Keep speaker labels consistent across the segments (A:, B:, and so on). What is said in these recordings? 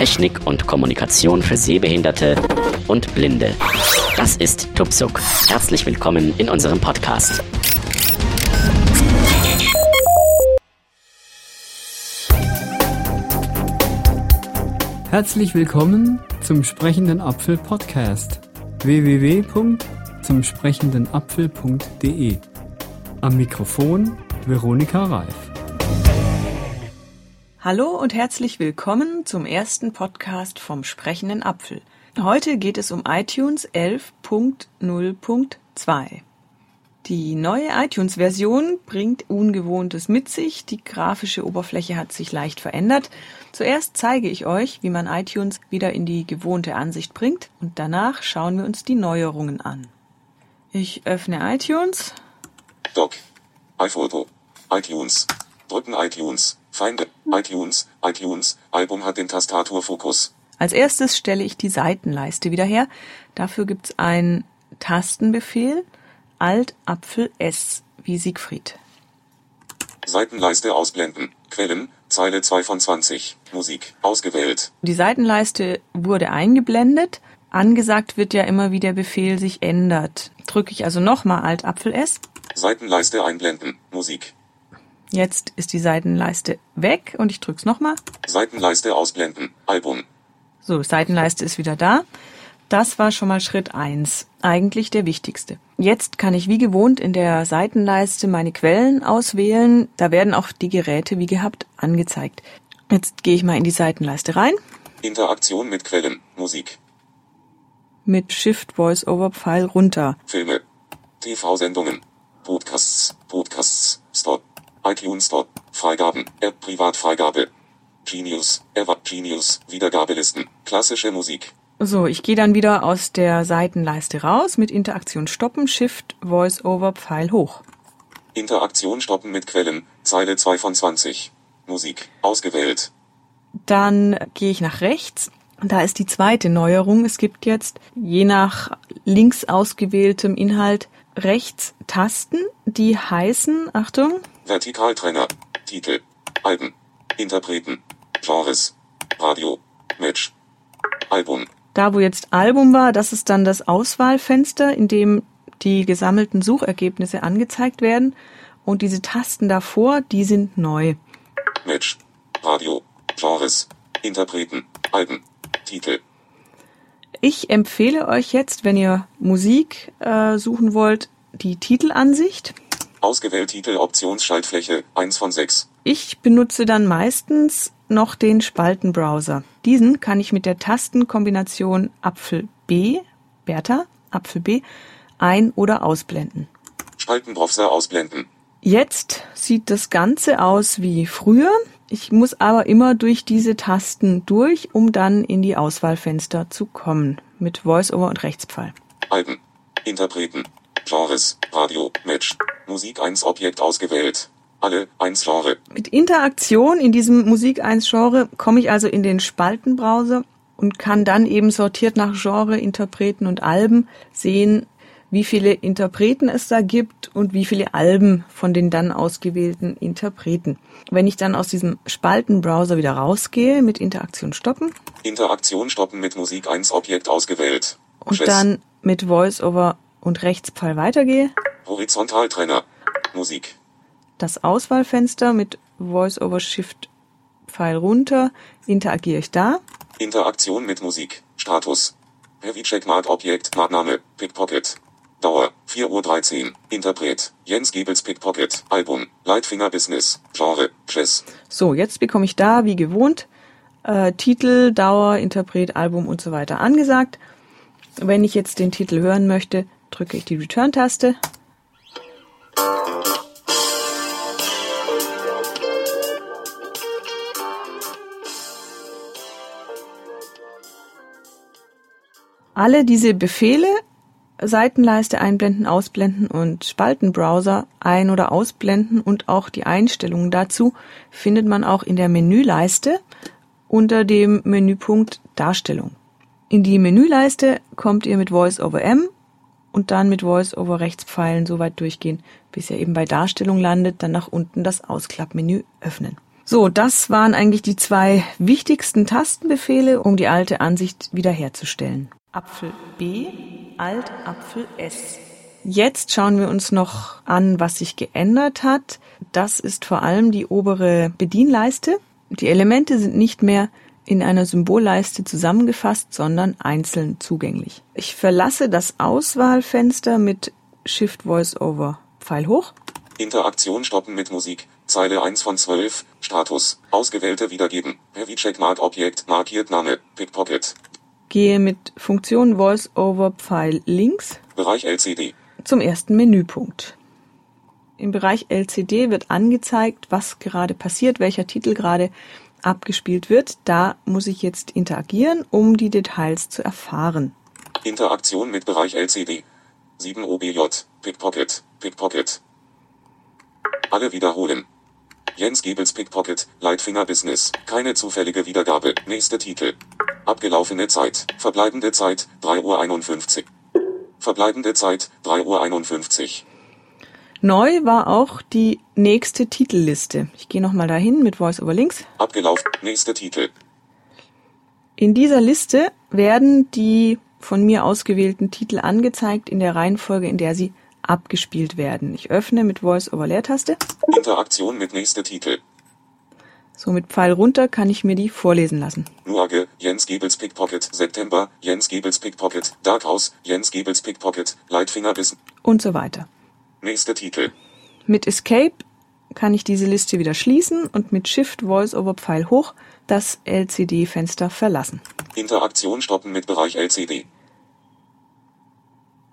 A: Technik und Kommunikation für Sehbehinderte und Blinde. Das ist Tupsuk. Herzlich willkommen in unserem Podcast.
B: Herzlich willkommen zum Sprechenden Apfel Podcast www.zumsprechendenapfel.de Am Mikrofon Veronika Reif.
C: Hallo und herzlich willkommen zum ersten Podcast vom Sprechenden Apfel. Heute geht es um iTunes 11.0.2. Die neue iTunes-Version bringt Ungewohntes mit sich. Die grafische Oberfläche hat sich leicht verändert. Zuerst zeige ich euch, wie man iTunes wieder in die gewohnte Ansicht bringt und danach schauen wir uns die Neuerungen an. Ich öffne iTunes.
D: Doc. iPhoto. iTunes. Drücken iTunes. Feinde. iTunes. iTunes. Album hat den Tastaturfokus.
C: Als erstes stelle ich die Seitenleiste wieder her. Dafür gibt's einen Tastenbefehl. Alt Apfel S wie Siegfried.
D: Seitenleiste ausblenden. Quellen. Zeile 2 von 20. Musik. Ausgewählt.
C: Die Seitenleiste wurde eingeblendet. Angesagt wird ja immer, wie der Befehl sich ändert. Drücke ich also nochmal Alt Apfel S.
D: Seitenleiste einblenden. Musik.
C: Jetzt ist die Seitenleiste weg und ich drücke es nochmal.
D: Seitenleiste ausblenden. Album.
C: So, Seitenleiste ist wieder da. Das war schon mal Schritt eins, eigentlich der wichtigste. Jetzt kann ich wie gewohnt in der Seitenleiste meine Quellen auswählen. Da werden auch die Geräte wie gehabt angezeigt. Jetzt gehe ich mal in die Seitenleiste rein.
D: Interaktion mit Quellen. Musik.
C: Mit Shift Voice Over Pfeil runter.
D: Filme. TV-Sendungen. Podcasts. Podcasts. ITunes Stop. Freigaben. App Privatfreigabe. Genius. Ever Genius. Wiedergabelisten. Klassische Musik.
C: So, ich gehe dann wieder aus der Seitenleiste raus mit Interaktion stoppen, Shift Voice Over Pfeil hoch.
D: Interaktion stoppen mit Quellen. Zeile 2 von 20. Musik. Ausgewählt.
C: Dann gehe ich nach rechts. Da ist die zweite Neuerung. Es gibt jetzt je nach links ausgewähltem Inhalt rechts Tasten, die heißen, Achtung,
D: Vertikaltrenner. Titel. Alben. Interpreten. Genres. Radio. Match. Album.
C: da wo jetzt Album war, das ist dann das Auswahlfenster, in dem die gesammelten Suchergebnisse angezeigt werden. Und diese Tasten davor, die sind neu.
D: Match. Radio. Genres. Interpreten. Alben. Titel.
C: Ich empfehle euch jetzt, wenn ihr Musik äh, suchen wollt, die Titelansicht.
D: Ausgewählt Titel Optionsschaltfläche 1 von 6.
C: Ich benutze dann meistens noch den Spaltenbrowser. Diesen kann ich mit der Tastenkombination Apfel B, Bertha, Apfel B, ein- oder ausblenden.
D: Spaltenbrowser ausblenden.
C: Jetzt sieht das Ganze aus wie früher. Ich muss aber immer durch diese Tasten durch, um dann in die Auswahlfenster zu kommen. Mit Voiceover und Rechtspfeil.
D: Alben. Interpreten. Genres. Radio. Match. Musik 1 Objekt ausgewählt. Alle. 1 Genre.
C: Mit Interaktion in diesem Musik 1 Genre komme ich also in den Spaltenbrowser und kann dann eben sortiert nach Genre, Interpreten und Alben sehen, wie viele Interpreten es da gibt und wie viele Alben von den dann ausgewählten Interpreten. Wenn ich dann aus diesem Spaltenbrowser wieder rausgehe, mit Interaktion stoppen
D: Interaktion stoppen mit Musik 1 Objekt ausgewählt.
C: und
D: Chess.
C: dann mit Voice-Over und Rechtspfeil weitergehe,
D: Horizontaltrenner. Musik.
C: das Auswahlfenster mit Voice-Over Shift Pfeil runter, interagiere ich da.
D: Interaktion mit Musik. Status. Heavy Checkmark Objekt. Nachname. Pickpocket. Dauer. 4.13 Uhr. Interpret. Jens Giebels Pickpocket. Album. Lightfinger Business. Genre. Jazz.
C: So, jetzt bekomme ich da, wie gewohnt, äh, Titel, Dauer, Interpret, Album und so weiter angesagt. Wenn ich jetzt den Titel hören möchte, drücke ich die Return-Taste. Alle diese Befehle, Seitenleiste einblenden, ausblenden und Spaltenbrowser ein- oder ausblenden und auch die Einstellungen dazu findet man auch in der Menüleiste unter dem Menüpunkt Darstellung. In die Menüleiste kommt ihr mit Voice over M und dann mit Voice over Rechtspfeilen so weit durchgehen, bis ihr eben bei Darstellung landet, dann nach unten das Ausklappmenü öffnen. So, das waren eigentlich die zwei wichtigsten Tastenbefehle, um die alte Ansicht wiederherzustellen. Apfel B, Alt Apfel S. Jetzt schauen wir uns noch an, was sich geändert hat. Das ist vor allem die obere Bedienleiste. Die Elemente sind nicht mehr in einer Symbolleiste zusammengefasst, sondern einzeln zugänglich. Ich verlasse das Auswahlfenster mit Shift Voice Over Pfeil hoch.
D: Interaktion stoppen mit Musik. Zeile 1 von 12. Status. Ausgewählte wiedergeben. Heavy Checkmark Objekt. Markiert Name. Pickpocket.
C: Gehe mit Funktion Voice Over Pfeil links.
D: Bereich LCD.
C: Zum ersten Menüpunkt. Im Bereich LCD wird angezeigt, was gerade passiert, welcher Titel gerade abgespielt wird. Da muss ich jetzt interagieren, um die Details zu erfahren.
D: Interaktion mit Bereich LCD. 7 OBJ. Pickpocket. Pickpocket. Alle wiederholen. Jens Gebels Pickpocket, Lightfinger Business. Keine zufällige Wiedergabe. Nächste Titel. Abgelaufene Zeit. Verbleibende Zeit, 3.51 Uhr. Verbleibende Zeit, 3.51 Uhr.
C: Neu war auch die nächste Titelliste. Ich gehe nochmal dahin mit Voice over Links.
D: Abgelaufen. Nächste Titel.
C: In dieser Liste werden die von mir ausgewählten Titel angezeigt in der Reihenfolge, in der sie abgespielt werden. Ich öffne mit Voice over Leertaste.
D: Interaktion mit nächste Titel.
C: So mit Pfeil runter kann ich mir die vorlesen lassen.
D: Nuage, Jens Gebels Pickpocket, September, Jens Gebels Pickpocket, Dark House, Jens Gebels Pickpocket, Bissen.
C: Und so weiter.
D: Nächste Titel.
C: Mit Escape kann ich diese Liste wieder schließen und mit Shift Voice over Pfeil hoch das LCD-Fenster verlassen.
D: Interaktion stoppen mit Bereich LCD.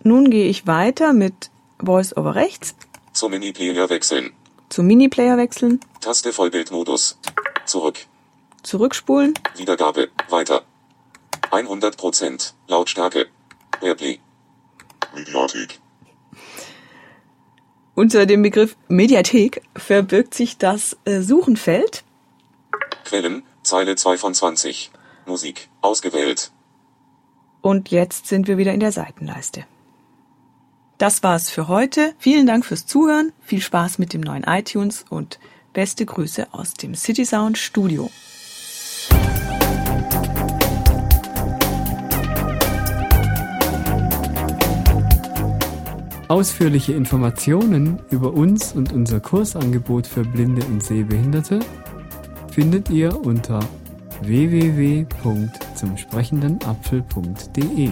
C: Nun gehe ich weiter mit Voice over rechts
D: Zum Miniplayer wechseln.
C: zum Miniplayer wechseln,
D: Taste Vollbildmodus. Zurück.
C: zurückspulen,
D: Wiedergabe. Weiter. 100%. Lautstärke. Airplay. Mediathek.
C: Unter dem Begriff Mediathek verbirgt sich das äh, Suchenfeld.
D: Quellen. Zeile 2 von 20. Musik. Ausgewählt.
C: Und jetzt sind wir wieder in der Seitenleiste. Das war's für heute. Vielen Dank fürs Zuhören. Viel Spaß mit dem neuen iTunes und beste Grüße aus dem City Sound Studio.
B: Ausführliche Informationen über uns und unser Kursangebot für Blinde und Sehbehinderte findet ihr unter www.zumsprechendenapfel.de.